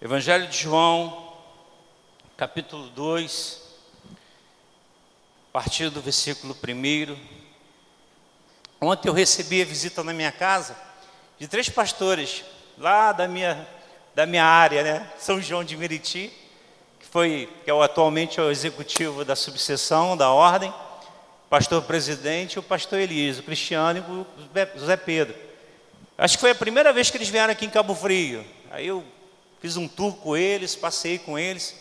Evangelho de João, capítulo 2, a partir do versículo 1. Ontem eu recebi a visita na minha casa de três pastores lá da minha, da minha área, né? São João de Meriti, que foi que é atualmente é o executivo da subseção da ordem, pastor presidente, o pastor Elias, o Cristiano e o José Pedro. Acho que foi a primeira vez que eles vieram aqui em Cabo Frio. Aí eu Fiz um tour com eles, passei com eles.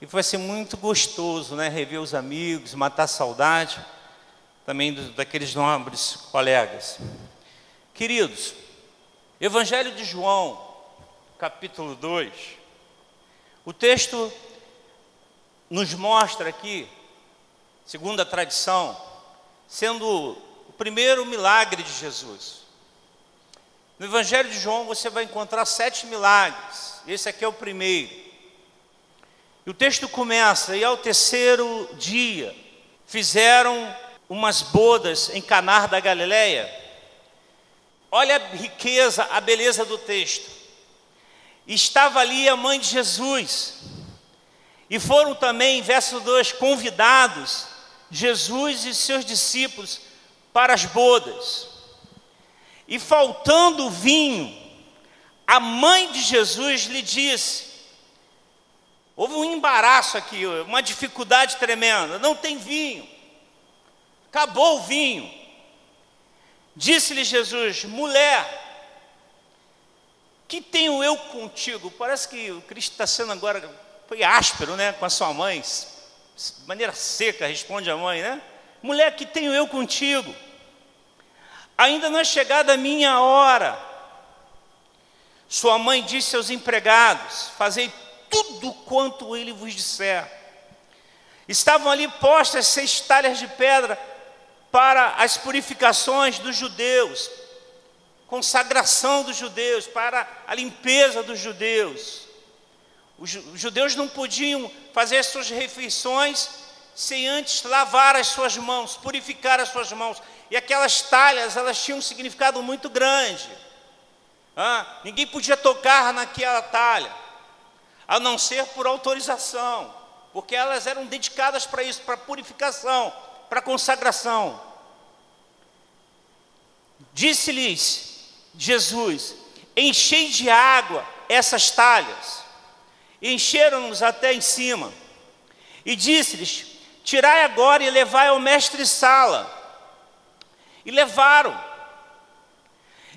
E foi assim muito gostoso, né? Rever os amigos, matar saudade também do, daqueles nobres colegas. Queridos, Evangelho de João, capítulo 2. O texto nos mostra aqui, segundo a tradição, sendo o primeiro milagre de Jesus. No Evangelho de João você vai encontrar sete milagres. Esse aqui é o primeiro. E o texto começa: e ao terceiro dia fizeram umas bodas em Canar da Galileia. Olha a riqueza, a beleza do texto. Estava ali a mãe de Jesus. E foram também, verso 2, convidados Jesus e seus discípulos para as bodas. E faltando vinho, a mãe de Jesus lhe disse: houve um embaraço aqui, uma dificuldade tremenda, não tem vinho, acabou o vinho. Disse-lhe Jesus: mulher, que tenho eu contigo? Parece que o Cristo está sendo agora, foi áspero, né, com a sua mãe, de maneira seca, responde a mãe, né? Mulher, que tenho eu contigo? Ainda não é chegada a minha hora. Sua mãe disse aos empregados: Fazei tudo quanto ele vos disser. Estavam ali postas seis talhas de pedra para as purificações dos judeus, consagração dos judeus, para a limpeza dos judeus. Os judeus não podiam fazer as suas refeições sem antes lavar as suas mãos, purificar as suas mãos. E aquelas talhas, elas tinham um significado muito grande. Ah, ninguém podia tocar naquela talha, a não ser por autorização, porque elas eram dedicadas para isso, para purificação, para consagração. Disse-lhes Jesus: Enchei de água essas talhas. Encheram-nos até em cima. E disse-lhes: Tirai agora e levai ao mestre Sala. E levaram.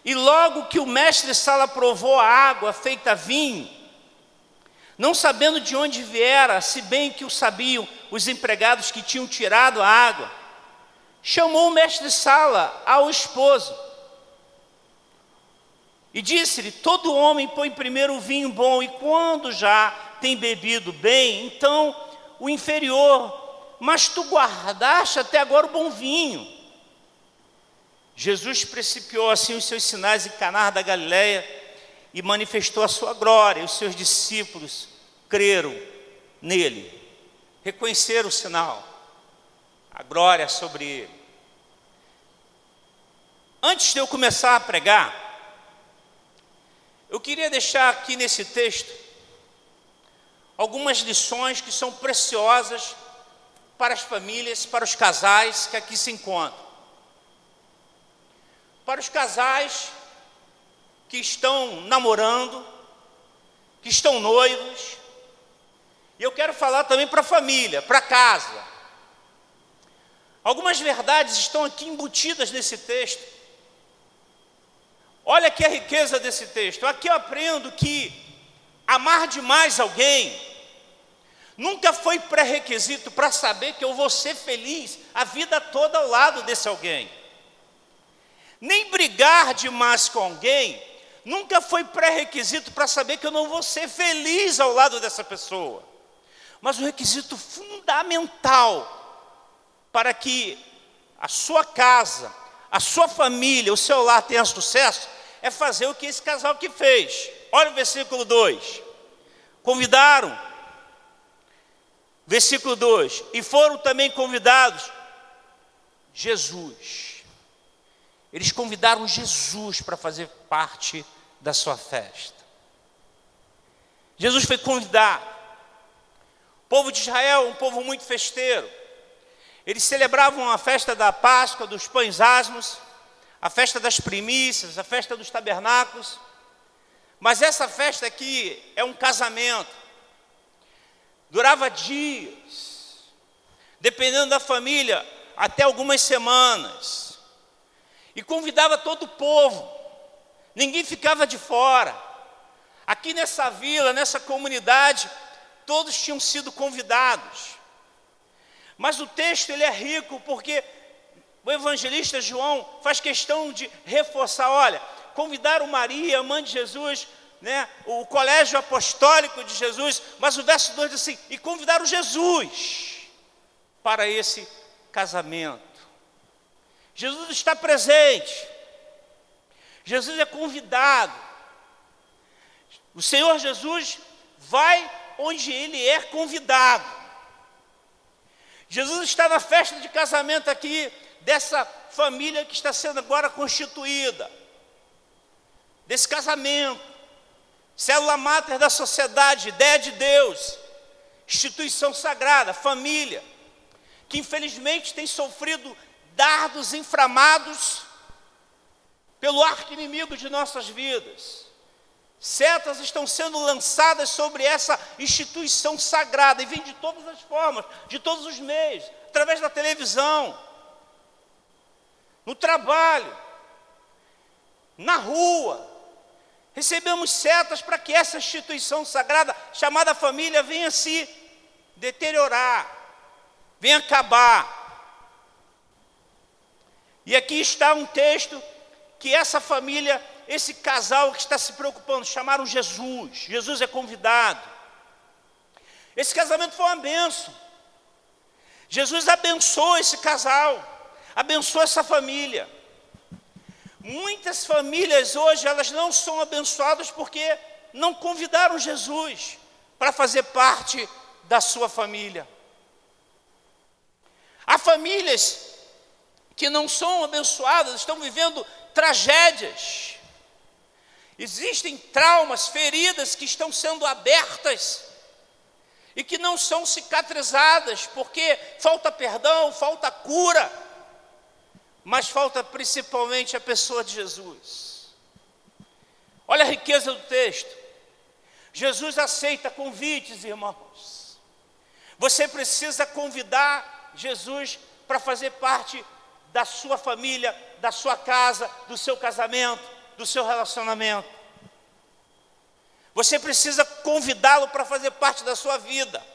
E logo que o mestre Sala provou a água feita vinho, não sabendo de onde viera, se bem que o sabiam os empregados que tinham tirado a água, chamou o mestre Sala ao esposo e disse-lhe: Todo homem põe primeiro o vinho bom, e quando já tem bebido bem, então o inferior, mas tu guardaste até agora o bom vinho. Jesus principiou assim os seus sinais em Canar da Galileia e manifestou a sua glória. Os seus discípulos creram nele, reconheceram o sinal, a glória sobre ele. Antes de eu começar a pregar, eu queria deixar aqui nesse texto algumas lições que são preciosas para as famílias, para os casais que aqui se encontram para os casais que estão namorando, que estão noivos. E eu quero falar também para a família, para casa. Algumas verdades estão aqui embutidas nesse texto. Olha aqui a riqueza desse texto. Aqui eu aprendo que amar demais alguém nunca foi pré-requisito para saber que eu vou ser feliz a vida toda ao lado desse alguém nem brigar demais com alguém, nunca foi pré-requisito para saber que eu não vou ser feliz ao lado dessa pessoa. Mas o requisito fundamental para que a sua casa, a sua família, o seu lar tenha sucesso, é fazer o que esse casal que fez. Olha o versículo 2. Convidaram, versículo 2, e foram também convidados Jesus. Eles convidaram Jesus para fazer parte da sua festa. Jesus foi convidado. O povo de Israel, um povo muito festeiro. Eles celebravam a festa da Páscoa, dos pães asmos, a festa das primícias, a festa dos tabernáculos. Mas essa festa aqui é um casamento. Durava dias, dependendo da família, até algumas semanas. E convidava todo o povo, ninguém ficava de fora. Aqui nessa vila, nessa comunidade, todos tinham sido convidados. Mas o texto ele é rico porque o evangelista João faz questão de reforçar, olha, convidaram Maria, a mãe de Jesus, né, o colégio apostólico de Jesus, mas o verso 2 diz assim: e convidaram Jesus para esse casamento. Jesus está presente, Jesus é convidado. O Senhor Jesus vai onde ele é convidado. Jesus está na festa de casamento aqui dessa família que está sendo agora constituída, desse casamento, célula máter da sociedade, ideia de Deus, instituição sagrada, família, que infelizmente tem sofrido dardos inflamados pelo arco inimigo de nossas vidas. Setas estão sendo lançadas sobre essa instituição sagrada e vem de todas as formas, de todos os meios, através da televisão, no trabalho, na rua. Recebemos setas para que essa instituição sagrada, chamada família, venha se deteriorar, venha acabar. E aqui está um texto que essa família, esse casal que está se preocupando, chamaram Jesus. Jesus é convidado. Esse casamento foi uma benção. Jesus abençoou esse casal abençoa essa família. Muitas famílias hoje elas não são abençoadas porque não convidaram Jesus para fazer parte da sua família. Há famílias que não são abençoadas, estão vivendo tragédias. Existem traumas, feridas que estão sendo abertas e que não são cicatrizadas, porque falta perdão, falta cura mas falta principalmente a pessoa de Jesus. Olha a riqueza do texto. Jesus aceita convites, irmãos. Você precisa convidar Jesus para fazer parte da sua família, da sua casa, do seu casamento, do seu relacionamento. Você precisa convidá-lo para fazer parte da sua vida,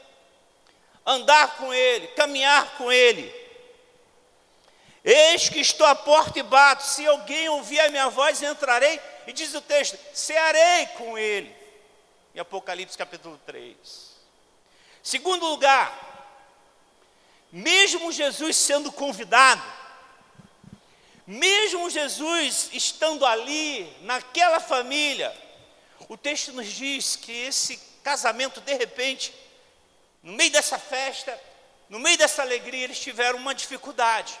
andar com ele, caminhar com ele Eis que estou à porta e bato, se alguém ouvir a minha voz, entrarei, e diz o texto, cearei com ele. Em Apocalipse capítulo 3. Segundo lugar, mesmo Jesus sendo convidado, mesmo Jesus estando ali, naquela família, o texto nos diz que esse casamento, de repente, no meio dessa festa, no meio dessa alegria, eles tiveram uma dificuldade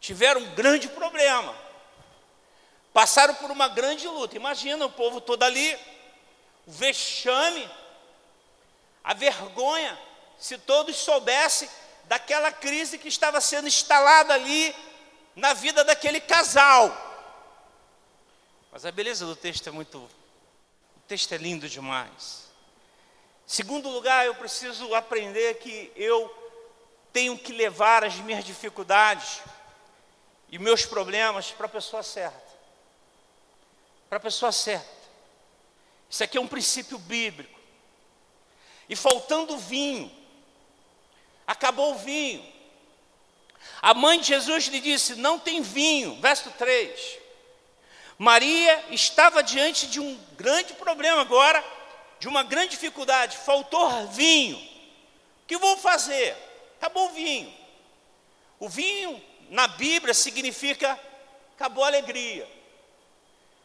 tiveram um grande problema. Passaram por uma grande luta. Imagina o povo todo ali, o vexame, a vergonha, se todos soubessem daquela crise que estava sendo instalada ali na vida daquele casal. Mas a beleza do texto é muito. O texto é lindo demais. Segundo lugar, eu preciso aprender que eu tenho que levar as minhas dificuldades e meus problemas para a pessoa certa. Para a pessoa certa. Isso aqui é um princípio bíblico. E faltando vinho, acabou o vinho. A mãe de Jesus lhe disse: Não tem vinho. Verso 3. Maria estava diante de um grande problema agora, de uma grande dificuldade. Faltou vinho. O que vou fazer? Acabou o vinho. O vinho na Bíblia significa acabou a alegria.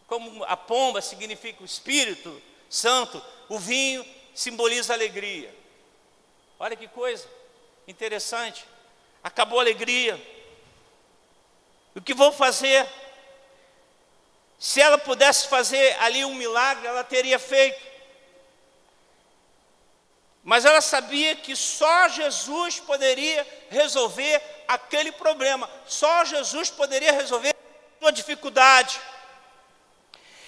Como a pomba significa o Espírito Santo, o vinho simboliza alegria. Olha que coisa interessante. Acabou a alegria. O que vou fazer? Se ela pudesse fazer ali um milagre, ela teria feito. Mas ela sabia que só Jesus poderia resolver aquele problema, só Jesus poderia resolver a sua dificuldade.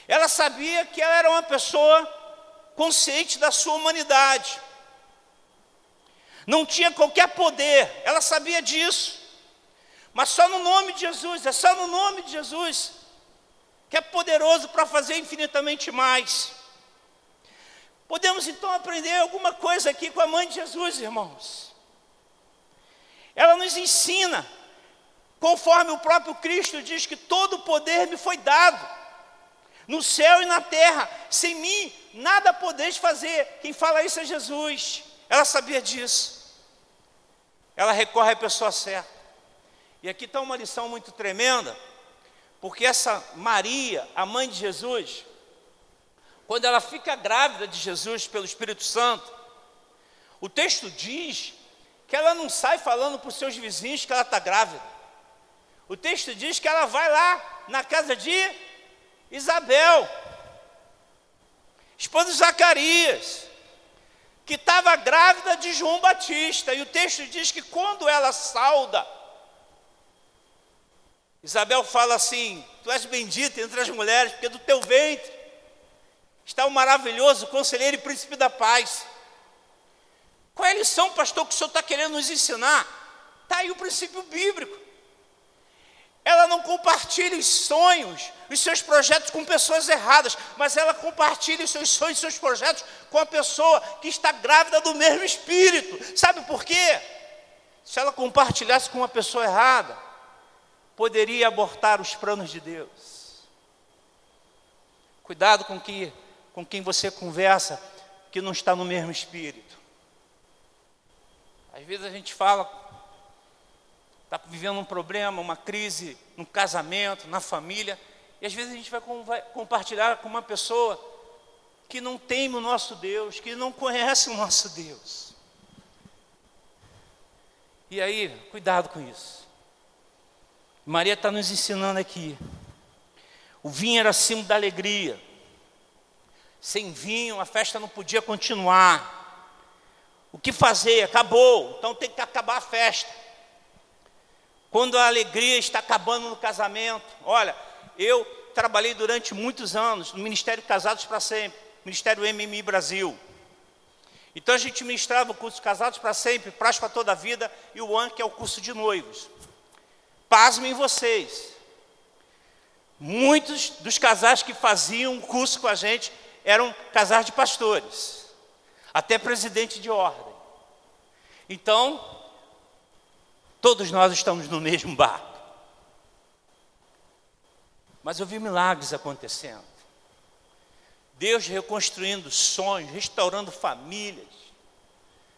Ela sabia que ela era uma pessoa consciente da sua humanidade. Não tinha qualquer poder, ela sabia disso. Mas só no nome de Jesus, é só no nome de Jesus, que é poderoso para fazer infinitamente mais. Podemos então aprender alguma coisa aqui com a mãe de Jesus, irmãos. Ela nos ensina, conforme o próprio Cristo diz que todo o poder me foi dado, no céu e na terra, sem mim nada podeis fazer. Quem fala isso é Jesus. Ela sabia disso. Ela recorre à pessoa certa. E aqui está uma lição muito tremenda, porque essa Maria, a mãe de Jesus, quando ela fica grávida de Jesus pelo Espírito Santo, o texto diz que ela não sai falando para os seus vizinhos que ela está grávida. O texto diz que ela vai lá na casa de Isabel, esposa de Zacarias, que estava grávida de João Batista. E o texto diz que quando ela sauda, Isabel fala assim: Tu és bendita entre as mulheres, porque do teu ventre está o maravilhoso conselheiro e príncipe da paz. Qual é a lição, pastor, que o senhor está querendo nos ensinar? Está aí o princípio bíblico. Ela não compartilha os sonhos, os seus projetos com pessoas erradas, mas ela compartilha os seus sonhos, os seus projetos com a pessoa que está grávida do mesmo espírito. Sabe por quê? Se ela compartilhasse com uma pessoa errada, poderia abortar os planos de Deus. Cuidado com que com quem você conversa que não está no mesmo espírito. Às vezes a gente fala, está vivendo um problema, uma crise no casamento, na família, e às vezes a gente vai, vai compartilhar com uma pessoa que não teme o nosso Deus, que não conhece o nosso Deus. E aí, cuidado com isso. Maria está nos ensinando aqui. O vinho era símbolo da alegria. Sem vinho, a festa não podia continuar. O que fazer? Acabou, então tem que acabar a festa. Quando a alegria está acabando no casamento, olha, eu trabalhei durante muitos anos no Ministério Casados para Sempre, Ministério MMI Brasil. Então a gente ministrava o curso Casados para Sempre, Prazo para Toda a Vida e o AN, que é o curso de noivos. Pasmem vocês, muitos dos casais que faziam o curso com a gente eram casais de pastores, até presidente de ordem. Então, todos nós estamos no mesmo barco. Mas eu vi milagres acontecendo. Deus reconstruindo sonhos, restaurando famílias.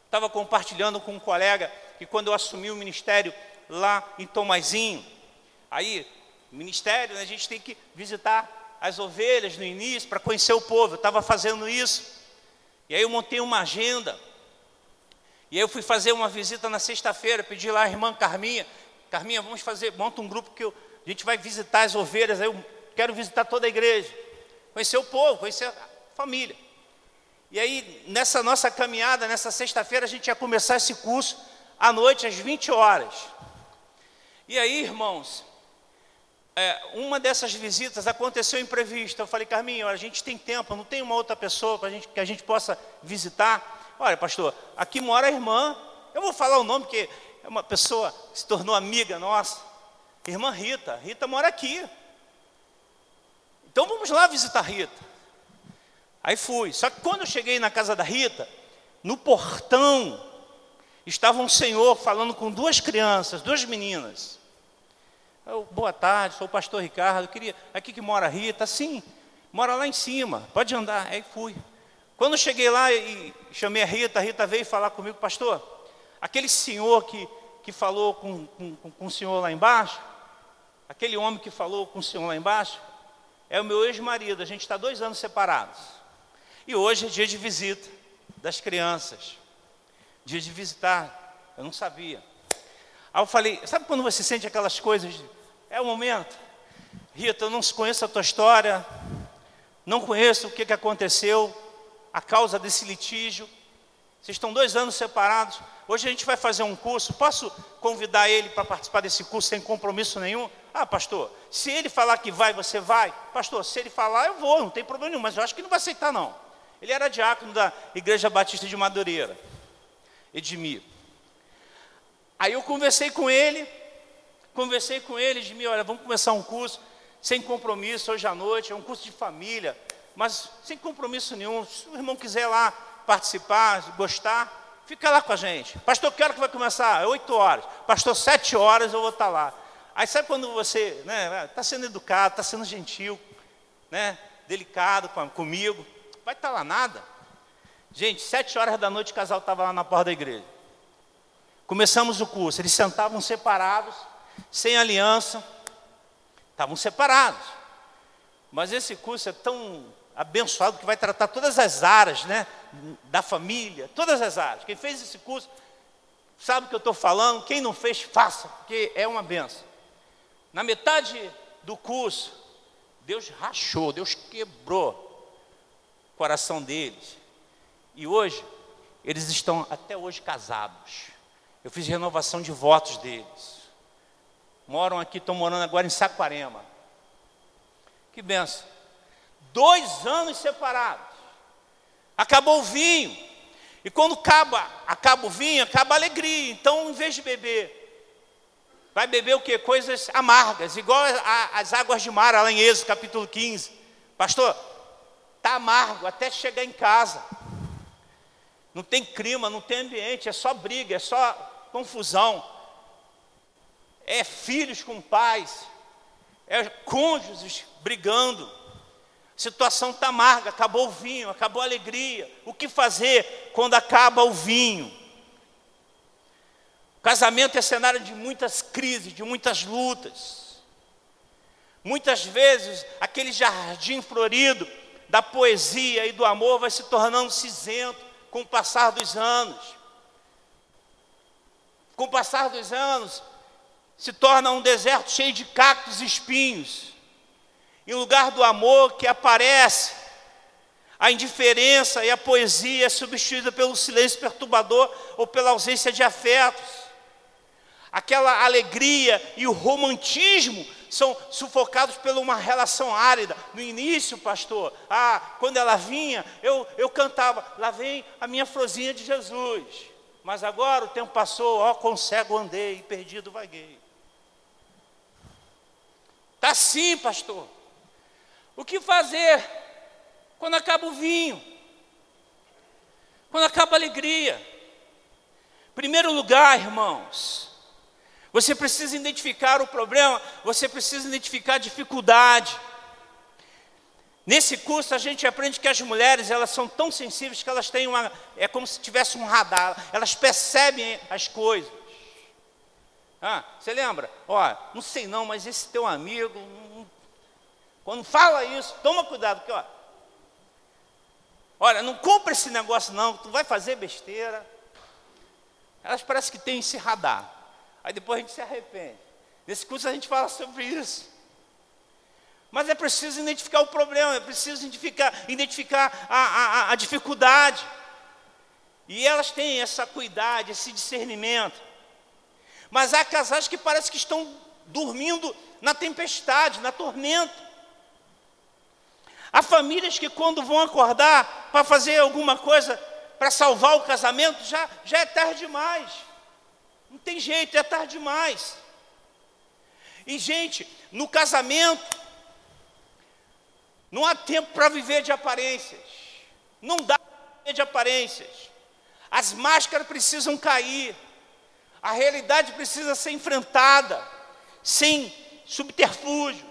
Estava compartilhando com um colega que quando eu assumi o ministério lá em Tomazinho, aí, ministério, né, a gente tem que visitar as ovelhas no início para conhecer o povo. Eu estava fazendo isso. E aí eu montei uma agenda. E eu fui fazer uma visita na sexta-feira, pedi lá a irmã Carminha, Carminha, vamos fazer, monta um grupo que eu, a gente vai visitar as ovelhas, eu quero visitar toda a igreja. Conhecer o povo, conhecer a família. E aí, nessa nossa caminhada, nessa sexta-feira, a gente ia começar esse curso à noite, às 20 horas. E aí, irmãos, é, uma dessas visitas aconteceu imprevista. Eu falei, Carminho, a gente tem tempo, não tem uma outra pessoa gente, que a gente possa visitar. Olha, pastor, aqui mora a irmã. Eu vou falar o nome, porque é uma pessoa que se tornou amiga nossa. Irmã Rita. Rita mora aqui. Então vamos lá visitar a Rita. Aí fui. Só que quando eu cheguei na casa da Rita, no portão, estava um senhor falando com duas crianças, duas meninas. Eu, boa tarde, sou o pastor Ricardo, queria, aqui que mora a Rita, sim, mora lá em cima, pode andar. Aí fui. Quando cheguei lá e chamei a Rita, a Rita veio falar comigo, pastor, aquele senhor que, que falou com, com, com o senhor lá embaixo, aquele homem que falou com o senhor lá embaixo, é o meu ex-marido, a gente está dois anos separados. E hoje é dia de visita das crianças, dia de visitar, eu não sabia. Aí eu falei, sabe quando você sente aquelas coisas é o momento. Rita, eu não conheço a tua história, não conheço o que, que aconteceu, a causa desse litígio. Vocês estão dois anos separados. Hoje a gente vai fazer um curso. Posso convidar ele para participar desse curso sem compromisso nenhum? Ah, pastor, se ele falar que vai, você vai? Pastor, se ele falar, eu vou, não tem problema nenhum, mas eu acho que não vai aceitar, não. Ele era diácono da Igreja Batista de Madureira, Edmir. Aí eu conversei com ele, conversei com ele, Edmir, olha, vamos começar um curso sem compromisso hoje à noite, é um curso de família, mas sem compromisso nenhum. Se o irmão quiser lá participar, gostar, fica lá com a gente. Pastor, que hora que vai começar? É oito horas. Pastor, sete horas eu vou estar lá. Aí sabe quando você está né, tá sendo educado, está sendo gentil, né, delicado com, comigo, vai estar lá nada. Gente, sete horas da noite o casal estava lá na porta da igreja. Começamos o curso, eles sentavam separados, sem aliança, estavam separados. Mas esse curso é tão abençoado que vai tratar todas as áreas, né, da família, todas as áreas. Quem fez esse curso sabe o que eu estou falando, quem não fez, faça, porque é uma benção. Na metade do curso, Deus rachou, Deus quebrou o coração deles. E hoje, eles estão até hoje casados. Eu fiz renovação de votos deles. Moram aqui, estão morando agora em Saquarema. Que benção. Dois anos separados. Acabou o vinho. E quando acaba, acaba o vinho, acaba a alegria. Então, em vez de beber vai beber o que? Coisas amargas, igual as águas de mar, lá em Êxodo capítulo 15. Pastor, está amargo até chegar em casa. Não tem clima, não tem ambiente, é só briga, é só confusão. É filhos com pais, é cônjuges brigando. Situação está amarga, acabou o vinho, acabou a alegria. O que fazer quando acaba o vinho? Casamento é cenário de muitas crises, de muitas lutas. Muitas vezes, aquele jardim florido da poesia e do amor vai se tornando cinzento com o passar dos anos. Com o passar dos anos, se torna um deserto cheio de cactos e espinhos. Em lugar do amor que aparece, a indiferença e a poesia é substituída pelo silêncio perturbador ou pela ausência de afetos aquela alegria e o romantismo são sufocados por uma relação árida. No início, pastor, ah, quando ela vinha, eu, eu cantava, lá vem a minha florzinha de Jesus. Mas agora o tempo passou, ó, com cego andei, perdido vaguei. Está sim, pastor. O que fazer quando acaba o vinho? Quando acaba a alegria? Primeiro lugar, irmãos, você precisa identificar o problema, você precisa identificar a dificuldade. Nesse curso a gente aprende que as mulheres, elas são tão sensíveis que elas têm uma, é como se tivesse um radar, elas percebem as coisas. Ah, você lembra? Ó, não sei não, mas esse teu amigo, quando fala isso, toma cuidado, porque ó, olha, não compra esse negócio não, tu vai fazer besteira. Elas parecem que têm esse radar. Aí depois a gente se arrepende. Nesse curso a gente fala sobre isso. Mas é preciso identificar o problema, é preciso identificar, identificar a, a, a dificuldade. E elas têm essa cuidado, esse discernimento. Mas há casais que parece que estão dormindo na tempestade, na tormenta. Há famílias que quando vão acordar para fazer alguma coisa para salvar o casamento, já, já é tarde demais. Não tem jeito, é tarde demais. E, gente, no casamento, não há tempo para viver de aparências. Não dá para viver de aparências. As máscaras precisam cair. A realidade precisa ser enfrentada, sem subterfúgios.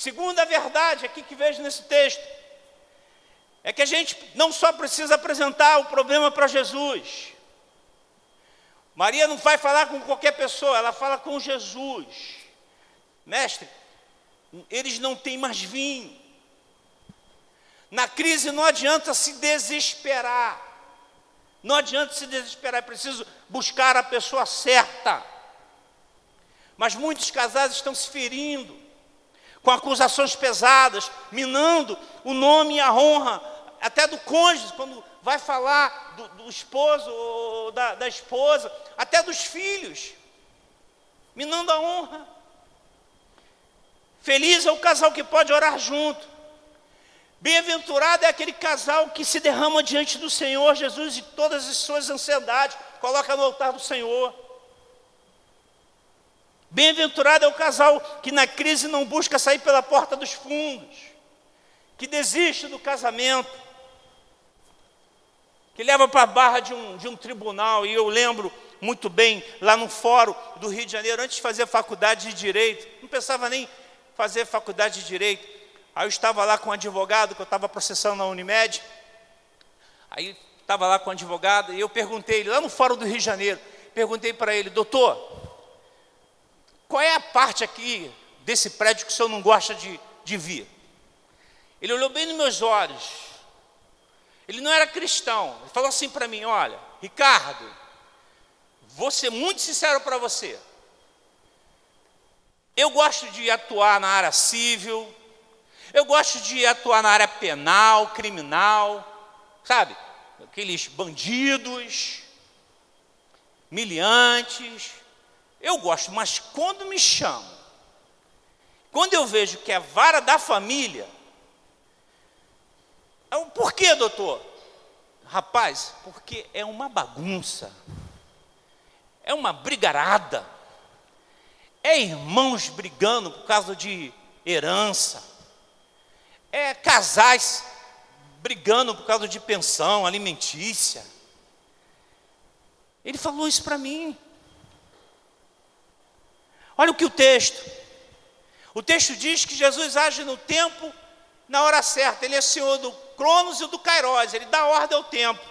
Segunda verdade, aqui que vejo nesse texto, é que a gente não só precisa apresentar o problema para Jesus, Maria não vai falar com qualquer pessoa, ela fala com Jesus. Mestre, eles não têm mais vinho. Na crise não adianta se desesperar. Não adianta se desesperar, é preciso buscar a pessoa certa. Mas muitos casais estão se ferindo, com acusações pesadas, minando o nome e a honra até do cônjuge, quando vai falar do, do esposo ou da, da esposa, até dos filhos, minando a honra. Feliz é o casal que pode orar junto. Bem-aventurado é aquele casal que se derrama diante do Senhor Jesus e todas as suas ansiedades, coloca no altar do Senhor. Bem-aventurado é o casal que na crise não busca sair pela porta dos fundos, que desiste do casamento, que leva para a barra de um, de um tribunal. E eu lembro muito bem, lá no fórum do Rio de Janeiro, antes de fazer faculdade de Direito, não pensava nem fazer faculdade de Direito. Aí eu estava lá com um advogado, que eu estava processando na Unimed. Aí estava lá com o um advogado e eu perguntei, lá no fórum do Rio de Janeiro, perguntei para ele, doutor, qual é a parte aqui desse prédio que o senhor não gosta de, de vir? Ele olhou bem nos meus olhos ele não era cristão. Ele falou assim para mim: Olha, Ricardo, vou ser muito sincero para você. Eu gosto de atuar na área civil, eu gosto de atuar na área penal, criminal, sabe? Aqueles bandidos, miliantes. Eu gosto, mas quando me chamam, quando eu vejo que é vara da família, por que, doutor? Rapaz, porque é uma bagunça, é uma brigarada, é irmãos brigando por causa de herança, é casais brigando por causa de pensão alimentícia. Ele falou isso para mim. Olha o que o texto. O texto diz que Jesus age no tempo, na hora certa. Ele é Senhor do Cronos e do Kairos, ele dá ordem ao tempo.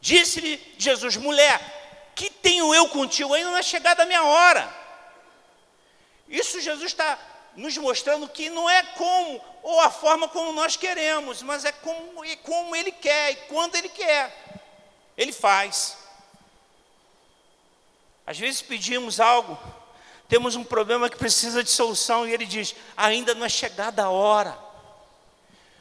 Disse-lhe Jesus, mulher, que tenho eu contigo? Ainda não é chegada a minha hora. Isso Jesus está nos mostrando que não é como ou a forma como nós queremos, mas é como, e como Ele quer e quando Ele quer. Ele faz. Às vezes pedimos algo, temos um problema que precisa de solução e Ele diz: ainda não é chegada a hora.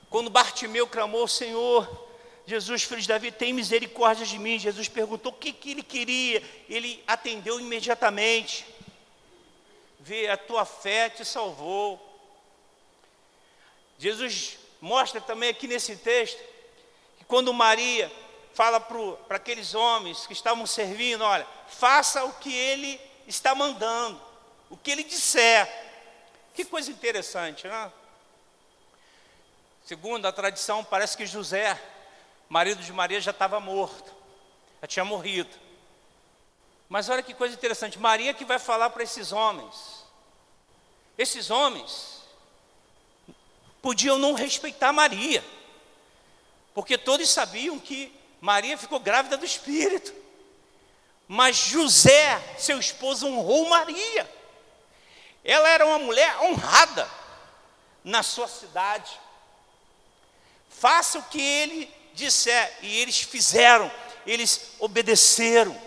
Quando Bartimeu clamou, Senhor, Jesus, filho de Davi, tem misericórdia de mim. Jesus perguntou o que, que ele queria. Ele atendeu imediatamente. Vê, a tua fé te salvou. Jesus mostra também aqui nesse texto que quando Maria fala para aqueles homens que estavam servindo: olha, faça o que ele está mandando, o que ele disser. Que coisa interessante, não é? Segundo a tradição, parece que José, marido de Maria, já estava morto, já tinha morrido. Mas olha que coisa interessante, Maria que vai falar para esses homens. Esses homens podiam não respeitar Maria, porque todos sabiam que Maria ficou grávida do Espírito. Mas José, seu esposo, honrou Maria. Ela era uma mulher honrada na sua cidade. Faça o que ele disser. E eles fizeram, eles obedeceram.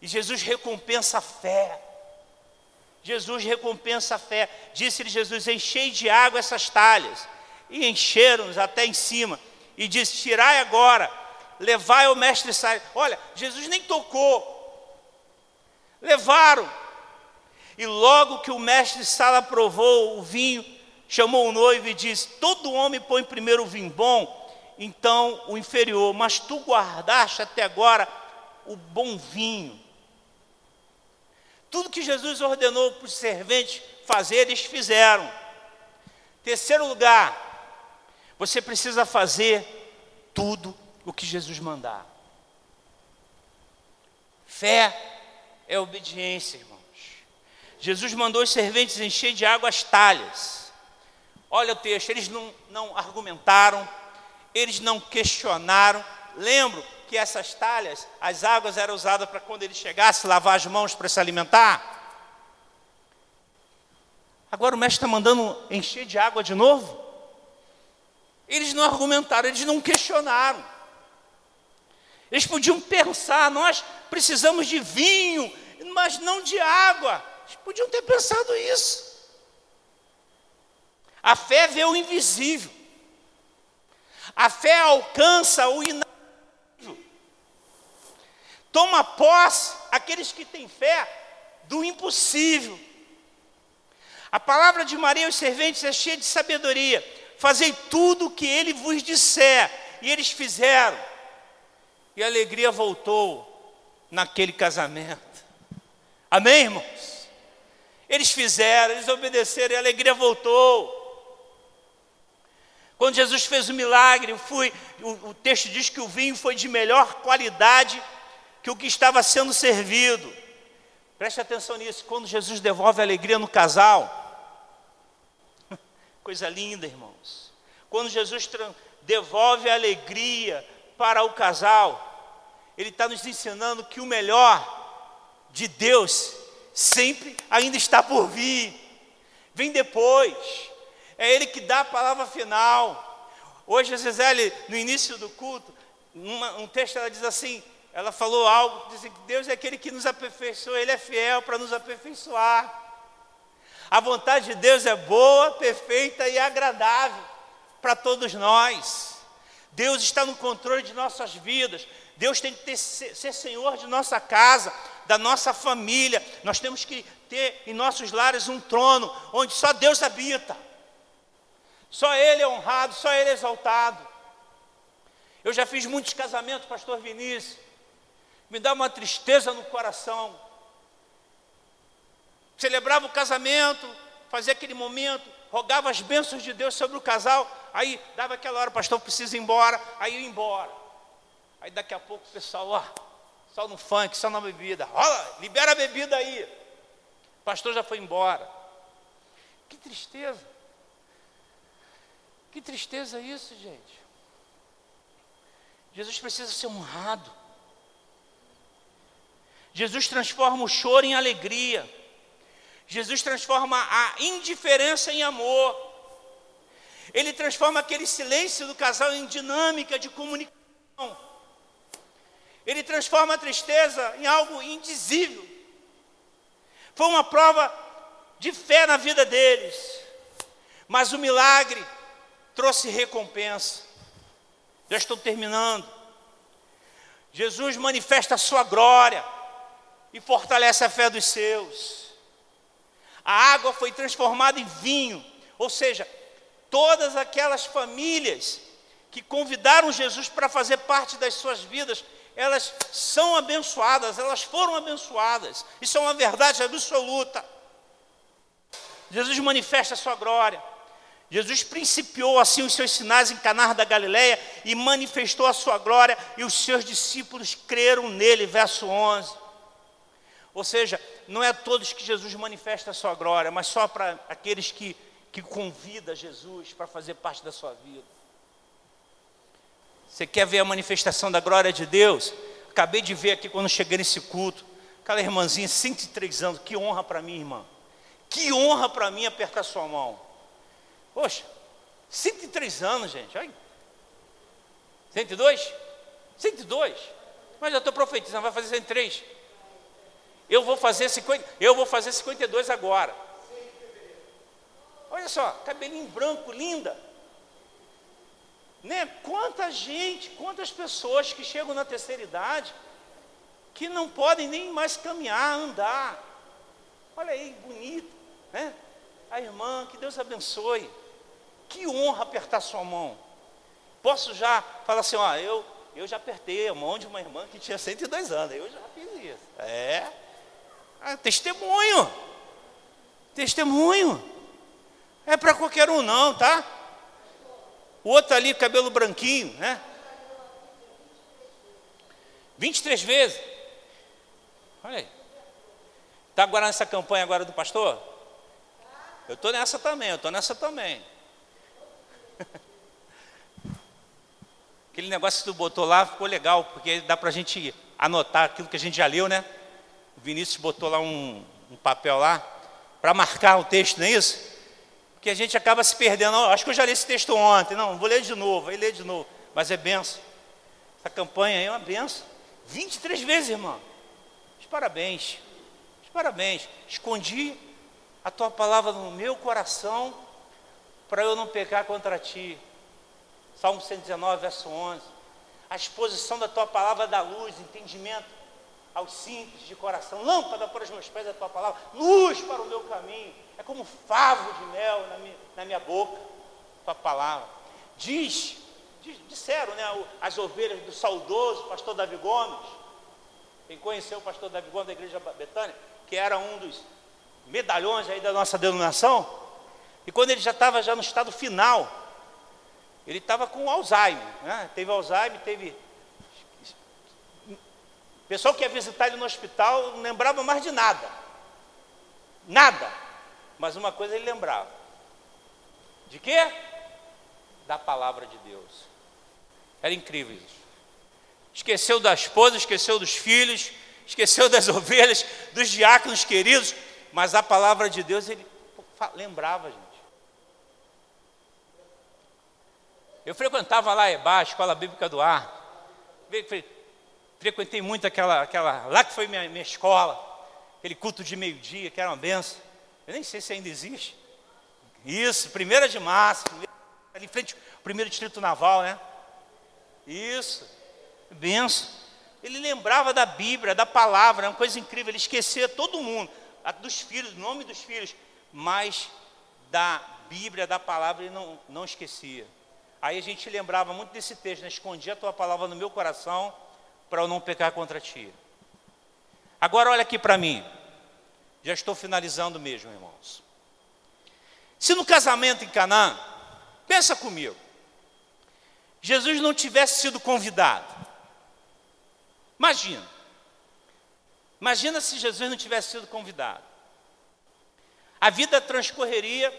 E Jesus recompensa a fé. Jesus recompensa a fé. Disse-lhe Jesus: Enchei de água essas talhas. E encheram-nos até em cima. E disse: Tirai agora, levai ao mestre Sala. Olha, Jesus nem tocou. Levaram. E logo que o mestre Sala provou o vinho, chamou o noivo e disse: Todo homem põe primeiro o vinho bom, então o inferior, mas tu guardaste até agora o bom vinho. Tudo que Jesus ordenou para os serventes fazer, eles fizeram. Terceiro lugar, você precisa fazer tudo o que Jesus mandar. Fé é obediência, irmãos. Jesus mandou os serventes encher de água as talhas. Olha o texto, eles não, não argumentaram, eles não questionaram. Lembro que essas talhas, as águas eram usadas para quando ele chegasse, lavar as mãos para se alimentar. Agora o mestre está mandando encher de água de novo. Eles não argumentaram, eles não questionaram. Eles podiam pensar, nós precisamos de vinho, mas não de água. Eles podiam ter pensado isso. A fé vê o invisível. A fé alcança o inatingível. Toma posse aqueles que têm fé do impossível. A palavra de Maria aos serventes é cheia de sabedoria. Fazei tudo o que ele vos disser. E eles fizeram. E a alegria voltou naquele casamento. Amém, irmãos? Eles fizeram, eles obedeceram e a alegria voltou. Quando Jesus fez o milagre, fui, o, o texto diz que o vinho foi de melhor qualidade que o que estava sendo servido. Preste atenção nisso. Quando Jesus devolve a alegria no casal, coisa linda, irmãos. Quando Jesus devolve a alegria para o casal, Ele está nos ensinando que o melhor de Deus sempre ainda está por vir. Vem depois. É Ele que dá a palavra final. Hoje a Gisele, no início do culto, uma, um texto ela diz assim, ela falou algo, diz que Deus é aquele que nos aperfeiçoa, Ele é fiel para nos aperfeiçoar. A vontade de Deus é boa, perfeita e agradável para todos nós. Deus está no controle de nossas vidas. Deus tem que ter, ser senhor de nossa casa da nossa família. Nós temos que ter em nossos lares um trono onde só Deus habita. Só Ele é honrado, só Ele é exaltado. Eu já fiz muitos casamentos, pastor Vinícius. Me dá uma tristeza no coração. Celebrava o casamento, fazia aquele momento, rogava as bênçãos de Deus sobre o casal, aí dava aquela hora, pastor, preciso ir embora, aí ia embora. Aí daqui a pouco o pessoal, ó, só no funk, só na bebida. Rola, libera a bebida aí. O pastor já foi embora. Que tristeza. Que tristeza isso, gente. Jesus precisa ser honrado. Jesus transforma o choro em alegria. Jesus transforma a indiferença em amor. Ele transforma aquele silêncio do casal em dinâmica de comunicação. Ele transforma a tristeza em algo indizível. Foi uma prova de fé na vida deles. Mas o milagre trouxe recompensa. Já estou terminando. Jesus manifesta a sua glória e fortalece a fé dos seus. A água foi transformada em vinho, ou seja, todas aquelas famílias que convidaram Jesus para fazer parte das suas vidas elas são abençoadas, elas foram abençoadas. Isso é uma verdade absoluta. Jesus manifesta a sua glória. Jesus principiou assim os seus sinais em Canar da Galileia e manifestou a sua glória e os seus discípulos creram nele, verso 11. Ou seja, não é a todos que Jesus manifesta a sua glória, mas só para aqueles que, que convida Jesus para fazer parte da sua vida. Você quer ver a manifestação da glória de Deus? Acabei de ver aqui quando cheguei nesse culto. Aquela irmãzinha, 103 anos, que honra para mim, irmã. Que honra para mim apertar sua mão. Poxa, 103 anos, gente. Olha. 102? 102. Mas já estou profetizando, vai fazer 103. Eu vou fazer 50, eu vou fazer 52 agora. Olha só, cabelinho branco, linda. Né? Quanta gente, quantas pessoas que chegam na terceira idade que não podem nem mais caminhar, andar. Olha aí, bonito, né? A irmã, que Deus abençoe. Que honra apertar sua mão. Posso já falar assim, ó, eu, eu já apertei a mão de uma irmã que tinha 102 anos, eu já fiz isso. É. Ah, testemunho. Testemunho. É para qualquer um não, tá? O outro ali, cabelo branquinho, né? 23 vezes. Olha aí. Está agora nessa campanha agora do pastor? Eu estou nessa também, eu estou nessa também. Aquele negócio que tu botou lá ficou legal, porque dá para a gente anotar aquilo que a gente já leu, né? O Vinícius botou lá um, um papel lá, para marcar o texto, não é isso? que a gente acaba se perdendo. Acho que eu já li esse texto ontem. Não, vou ler de novo, aí ler de novo. Mas é benção. Essa campanha aí é uma benção. 23 vezes, irmão. Os parabéns. Os parabéns. Escondi a tua palavra no meu coração para eu não pecar contra ti. Salmo 119, verso 11. A exposição da tua palavra dá luz, entendimento aos simples de coração. Lâmpada para os meus pés a tua palavra, luz para o meu caminho. É como favo de mel na minha, na minha boca, tua palavra. Diz, diz, disseram né, as ovelhas do saudoso pastor Davi Gomes. Quem conheceu o pastor Davi Gomes da igreja Betânia, que era um dos medalhões aí da nossa denominação, e quando ele já estava já no estado final, ele estava com Alzheimer, né? teve Alzheimer, teve. O pessoal que ia visitar ele no hospital não lembrava mais de nada. Nada. Mas uma coisa ele lembrava. De quê? Da palavra de Deus. Era incrível isso. Esqueceu da esposa, esqueceu dos filhos, esqueceu das ovelhas, dos diáconos queridos, mas a palavra de Deus ele lembrava, gente. Eu frequentava lá EBA, a Escola Bíblica do Ar. Frequentei muito aquela, aquela lá que foi minha, minha escola, aquele culto de meio-dia, que era uma benção. Eu nem sei se ainda existe. Isso, primeira de março, ali em frente primeiro distrito naval, né? Isso, benção. Ele lembrava da Bíblia, da palavra, uma coisa incrível, ele esquecia todo mundo, dos filhos, nome dos filhos, mas da Bíblia, da palavra, ele não, não esquecia. Aí a gente lembrava muito desse texto, né? escondia a tua palavra no meu coração para eu não pecar contra ti. Agora olha aqui para mim. Já estou finalizando mesmo, irmãos. Se no casamento em Canaã, pensa comigo, Jesus não tivesse sido convidado. Imagina. Imagina se Jesus não tivesse sido convidado. A vida transcorreria,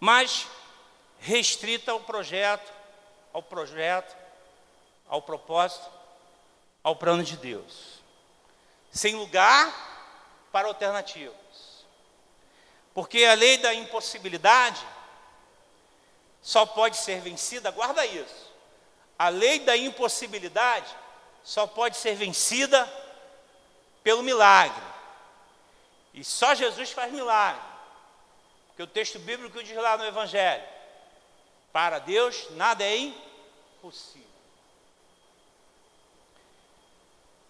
mas restrita ao projeto, ao projeto, ao propósito, ao plano de Deus. Sem lugar para alternativas. Porque a lei da impossibilidade só pode ser vencida, guarda isso. A lei da impossibilidade só pode ser vencida pelo milagre. E só Jesus faz milagre. Porque o texto bíblico diz lá no Evangelho: para Deus nada é impossível.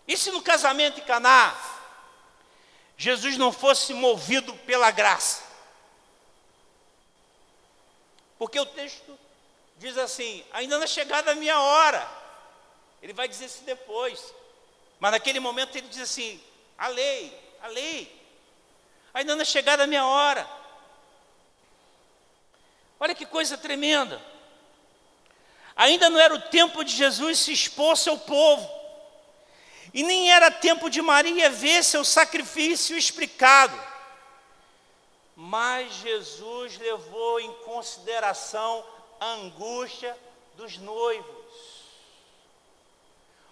E se no casamento em Caná Jesus não fosse movido pela graça? Porque o texto diz assim: ainda não é chegada a minha hora. Ele vai dizer isso depois. Mas naquele momento ele diz assim: a lei, a lei. Ainda é chegada a minha hora. Olha que coisa tremenda. Ainda não era o tempo de Jesus se expor ao povo. E nem era tempo de Maria ver seu sacrifício explicado. Mas Jesus levou em consideração a angústia dos noivos,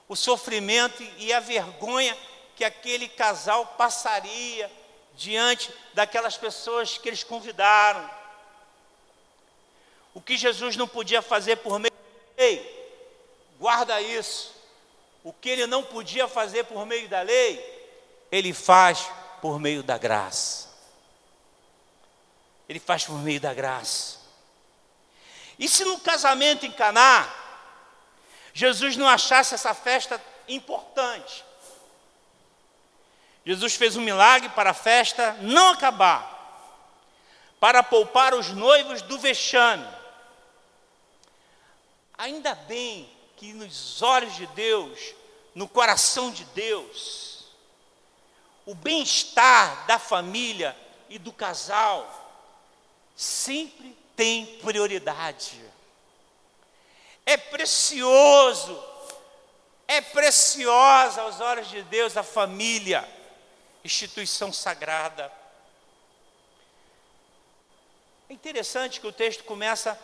o sofrimento e a vergonha que aquele casal passaria diante daquelas pessoas que eles convidaram. O que Jesus não podia fazer por meio lei, guarda isso. O que ele não podia fazer por meio da lei, ele faz por meio da graça. Ele faz por meio da graça. E se no casamento em Caná, Jesus não achasse essa festa importante, Jesus fez um milagre para a festa não acabar, para poupar os noivos do vexame. Ainda bem que nos olhos de Deus, no coração de Deus, o bem-estar da família e do casal sempre tem prioridade. É precioso, é preciosa aos olhos de Deus a família, instituição sagrada. É interessante que o texto começa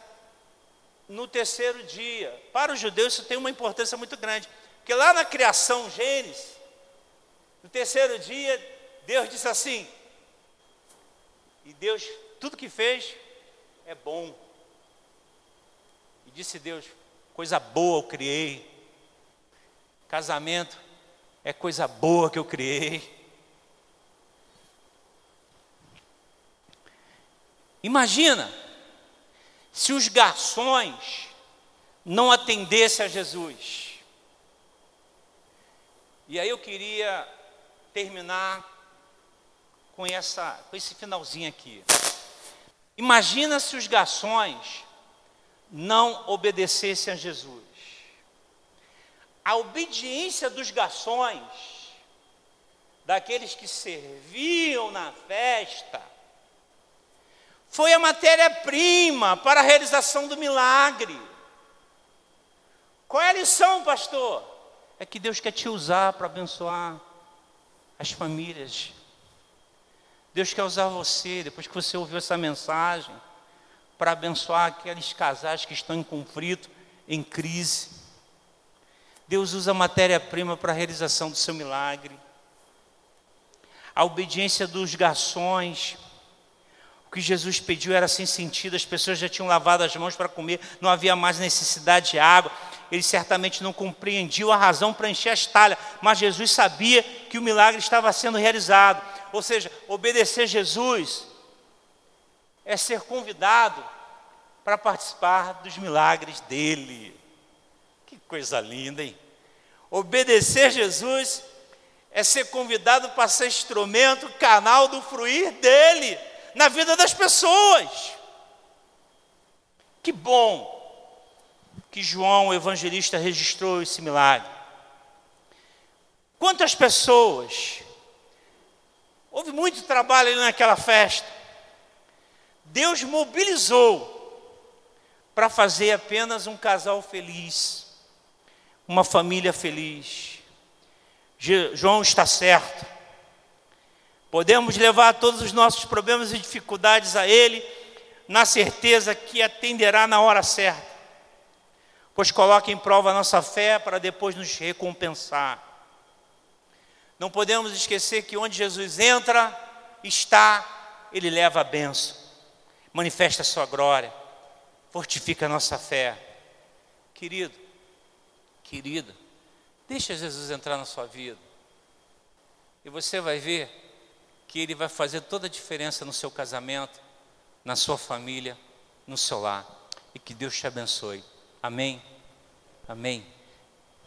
no terceiro dia. Para os judeus isso tem uma importância muito grande, porque lá na criação, Gênesis, no terceiro dia, Deus disse assim, e Deus, tudo que fez é bom. E disse Deus, coisa boa eu criei. Casamento é coisa boa que eu criei. Imagina se os garçons não atendessem a Jesus. E aí eu queria terminar com, essa, com esse finalzinho aqui. Imagina se os garçons não obedecessem a Jesus. A obediência dos garçons, daqueles que serviam na festa, foi a matéria-prima para a realização do milagre. Qual é a lição, pastor? É que Deus quer te usar para abençoar as famílias. Deus quer usar você, depois que você ouviu essa mensagem, para abençoar aqueles casais que estão em conflito, em crise. Deus usa matéria-prima para a realização do seu milagre. A obediência dos garçons. O que Jesus pediu era sem sentido, as pessoas já tinham lavado as mãos para comer, não havia mais necessidade de água. Eles certamente não compreendiam a razão para encher as talhas, mas Jesus sabia que o milagre estava sendo realizado. Ou seja, obedecer Jesus é ser convidado para participar dos milagres dele. Que coisa linda, hein? Obedecer Jesus é ser convidado para ser instrumento, canal do fruir dele na vida das pessoas. Que bom que João, o evangelista, registrou esse milagre. Quantas pessoas, houve muito trabalho ali naquela festa, Deus mobilizou para fazer apenas um casal feliz, uma família feliz. João está certo. Podemos levar todos os nossos problemas e dificuldades a Ele, na certeza que atenderá na hora certa, pois coloca em prova a nossa fé para depois nos recompensar. Não podemos esquecer que onde Jesus entra, está, Ele leva a benção, manifesta a sua glória, fortifica a nossa fé. Querido, querida, deixa Jesus entrar na sua vida. E você vai ver que Ele vai fazer toda a diferença no seu casamento, na sua família, no seu lar. E que Deus te abençoe. Amém. Amém.